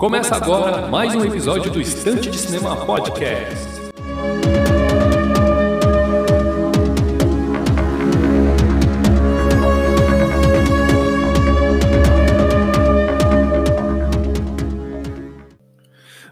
Começa agora mais um episódio do Estante de Cinema Podcast.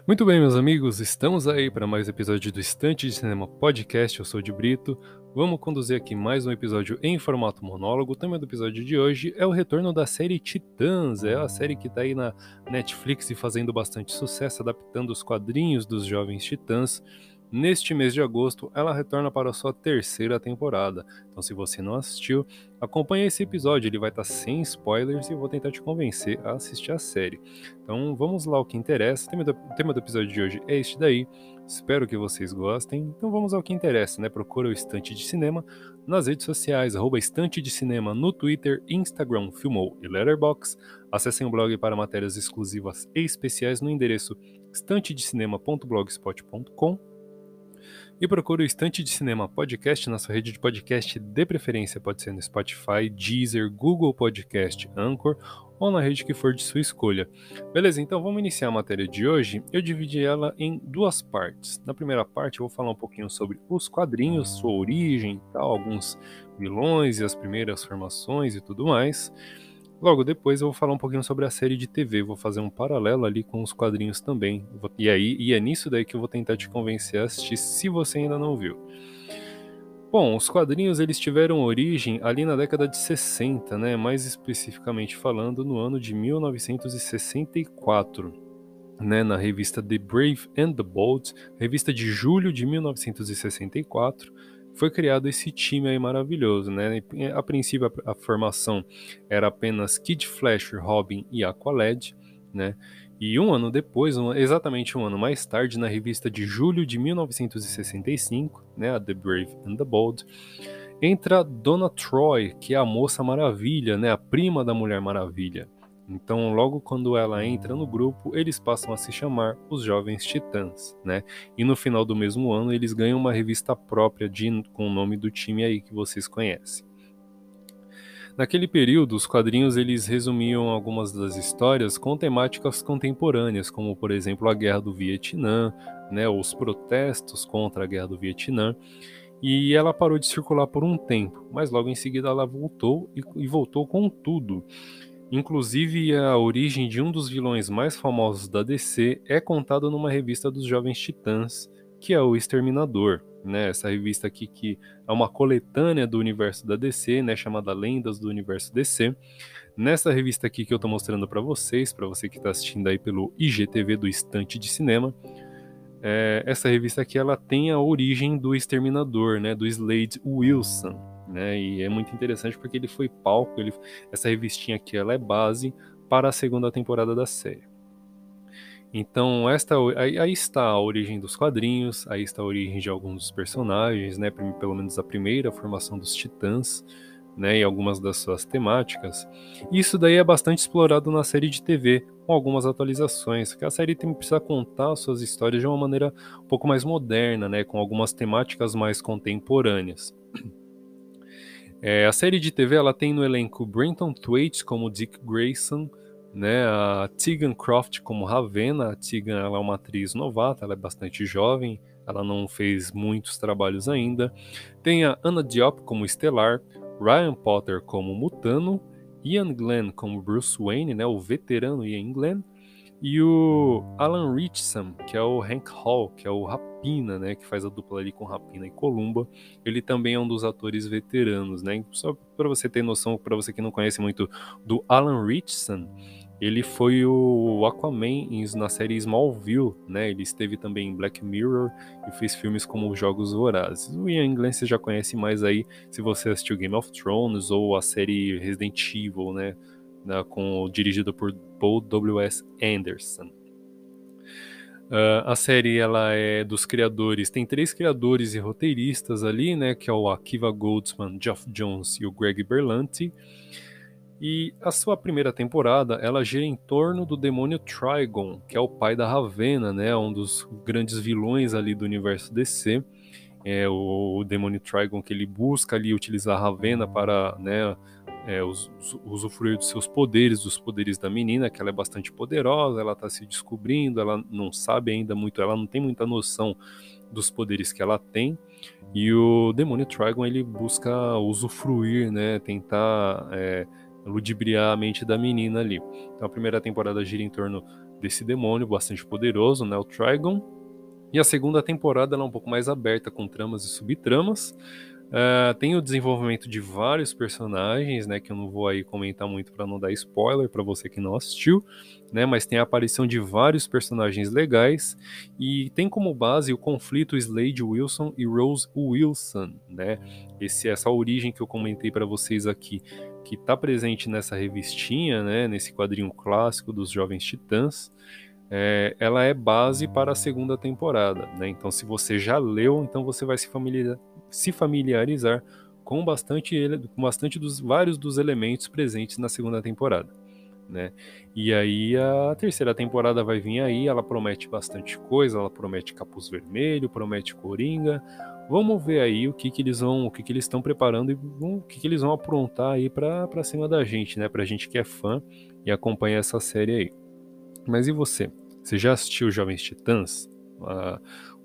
Muito bem, meus amigos, estamos aí para mais um episódio do Estante de Cinema Podcast. Eu sou de Brito. Vamos conduzir aqui mais um episódio em formato monólogo. O tema do episódio de hoje é o retorno da série Titãs. É a série que está aí na Netflix e fazendo bastante sucesso, adaptando os quadrinhos dos Jovens Titãs. Neste mês de agosto, ela retorna para a sua terceira temporada. Então, se você não assistiu, acompanhe esse episódio, ele vai estar sem spoilers e eu vou tentar te convencer a assistir a série. Então, vamos lá o que interessa. O tema do, o tema do episódio de hoje é este daí. Espero que vocês gostem. Então, vamos ao que interessa, né? Procura o Estante de Cinema nas redes sociais, arroba Estante de Cinema no Twitter, Instagram, Filmou e Letterboxd. Acessem o blog para matérias exclusivas e especiais no endereço estantedecinema.blogspot.com e procure o Estante de Cinema Podcast na sua rede de podcast de preferência, pode ser no Spotify, Deezer, Google Podcast, Anchor ou na rede que for de sua escolha. Beleza, então vamos iniciar a matéria de hoje. Eu dividi ela em duas partes. Na primeira parte eu vou falar um pouquinho sobre os quadrinhos, sua origem e tal, alguns vilões e as primeiras formações e tudo mais. Logo depois eu vou falar um pouquinho sobre a série de TV, vou fazer um paralelo ali com os quadrinhos também. E aí, e é nisso daí que eu vou tentar te convencer a assistir se você ainda não viu. Bom, os quadrinhos eles tiveram origem ali na década de 60, né? Mais especificamente falando no ano de 1964, né? Na revista The Brave and the Bold, revista de julho de 1964 foi criado esse time aí maravilhoso, né? A princípio a, a formação era apenas Kid Flash, Robin e Aqualad, né? E um ano depois, um, exatamente um ano mais tarde, na revista de julho de 1965, né, a The Brave and the Bold, entra Donna Troy, que é a Moça Maravilha, né, a prima da Mulher Maravilha. Então, logo quando ela entra no grupo, eles passam a se chamar os Jovens Titãs, né? E no final do mesmo ano, eles ganham uma revista própria de, com o nome do time aí que vocês conhecem. Naquele período, os quadrinhos eles resumiam algumas das histórias com temáticas contemporâneas, como por exemplo a Guerra do Vietnã, né, os protestos contra a Guerra do Vietnã. E ela parou de circular por um tempo, mas logo em seguida ela voltou e, e voltou com tudo. Inclusive, a origem de um dos vilões mais famosos da DC é contada numa revista dos Jovens Titãs, que é o Exterminador. Né? Essa revista aqui que é uma coletânea do universo da DC, né? chamada Lendas do Universo DC. Nessa revista aqui que eu estou mostrando para vocês, para você que está assistindo aí pelo IGTV do Estante de Cinema, é, essa revista aqui ela tem a origem do Exterminador, né? do Slade Wilson né? E é muito interessante porque ele foi palco, ele, essa revistinha aqui ela é base para a segunda temporada da série. Então, esta aí, aí, está a origem dos quadrinhos, aí está a origem de alguns dos personagens, né? Pelo menos a primeira formação dos Titãs, né? E algumas das suas temáticas. Isso daí é bastante explorado na série de TV, com algumas atualizações, que a série tem, precisa contar suas histórias de uma maneira um pouco mais moderna, né? Com algumas temáticas mais contemporâneas. É, a série de TV ela tem no elenco Brenton Thwaites como Dick Grayson, né, a Tegan Croft como Ravenna. A Tegan ela é uma atriz novata, ela é bastante jovem, ela não fez muitos trabalhos ainda. Tem a Anna Diop como Estelar, Ryan Potter como Mutano, Ian Glenn como Bruce Wayne, né, o veterano Ian Glenn, e o Alan Richson, que é o Hank Hall, que é o Rapina, né, que faz a dupla ali com Rapina e Columba, ele também é um dos atores veteranos, né? Só para você ter noção, para você que não conhece muito do Alan Richson, ele foi o Aquaman na série Smallville, né? Ele esteve também em Black Mirror e fez filmes como Jogos Vorazes. O Ian Glenn você já conhece mais aí se você assistiu Game of Thrones ou a série Resident Evil, né? Né, com, dirigido por Paul W.S. Anderson. Uh, a série ela é dos criadores, tem três criadores e roteiristas ali, né, que é o Akiva Goldsman, Geoff Jones e o Greg Berlanti. E a sua primeira temporada, ela gira em torno do demônio Trigon, que é o pai da Ravenna, né, um dos grandes vilões ali do universo DC. É o, demônio Trigon que ele busca ali utilizar a Ravenna para, né, é, usufruir dos seus poderes, dos poderes da menina, que ela é bastante poderosa, ela está se descobrindo, ela não sabe ainda muito, ela não tem muita noção dos poderes que ela tem. E o demônio Trigon ele busca usufruir, né, tentar é, ludibriar a mente da menina ali. Então a primeira temporada gira em torno desse demônio bastante poderoso, né, o Trigon. E a segunda temporada ela é um pouco mais aberta com tramas e subtramas. Uh, tem o desenvolvimento de vários personagens, né, que eu não vou aí comentar muito para não dar spoiler para você que não assistiu, né, mas tem a aparição de vários personagens legais e tem como base o conflito Slade Wilson e Rose Wilson, né, esse essa origem que eu comentei para vocês aqui, que está presente nessa revistinha, né, nesse quadrinho clássico dos Jovens Titãs é, ela é base para a segunda temporada. Né? Então, se você já leu, então você vai se familiarizar, se familiarizar com bastante, com bastante dos vários dos elementos presentes na segunda temporada. Né? E aí a terceira temporada vai vir aí, ela promete bastante coisa, ela promete capuz vermelho, promete coringa. Vamos ver aí o que, que eles vão, o que, que eles estão preparando e o que, que eles vão aprontar aí para cima da gente, né? Pra gente que é fã e acompanha essa série aí. Mas e você? Você já assistiu Jovens Titãs? Ah,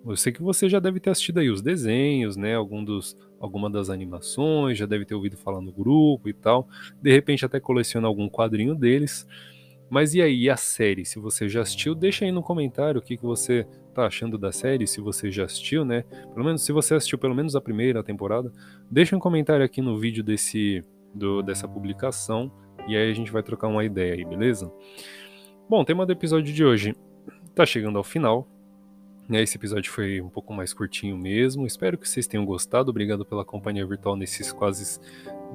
eu sei que você já deve ter assistido aí os desenhos, né? Algum dos, alguma das animações, já deve ter ouvido falar no grupo e tal. De repente até coleciona algum quadrinho deles. Mas e aí, a série? Se você já assistiu, deixa aí no comentário o que, que você tá achando da série, se você já assistiu, né? Pelo menos se você assistiu pelo menos a primeira temporada, deixa um comentário aqui no vídeo desse do, dessa publicação e aí a gente vai trocar uma ideia aí, beleza? Bom, tema do episódio de hoje tá chegando ao final. Né? Esse episódio foi um pouco mais curtinho mesmo. Espero que vocês tenham gostado. Obrigado pela companhia virtual nesses quase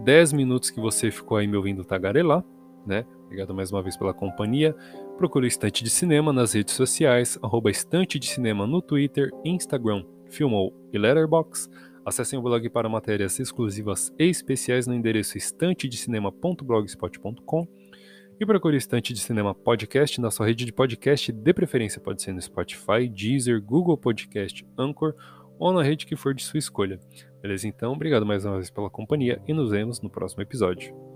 10 minutos que você ficou aí me ouvindo tagarelar. Né? Obrigado mais uma vez pela companhia. Procure o Estante de Cinema nas redes sociais, arroba Estante de Cinema no Twitter, Instagram, Filmou e Letterboxd. Acessem o blog para matérias exclusivas e especiais no endereço estantedecinema.blogspot.com e procure Estante de Cinema Podcast na sua rede de podcast, de preferência pode ser no Spotify, Deezer, Google Podcast, Anchor ou na rede que for de sua escolha. Beleza? Então, obrigado mais uma vez pela companhia e nos vemos no próximo episódio.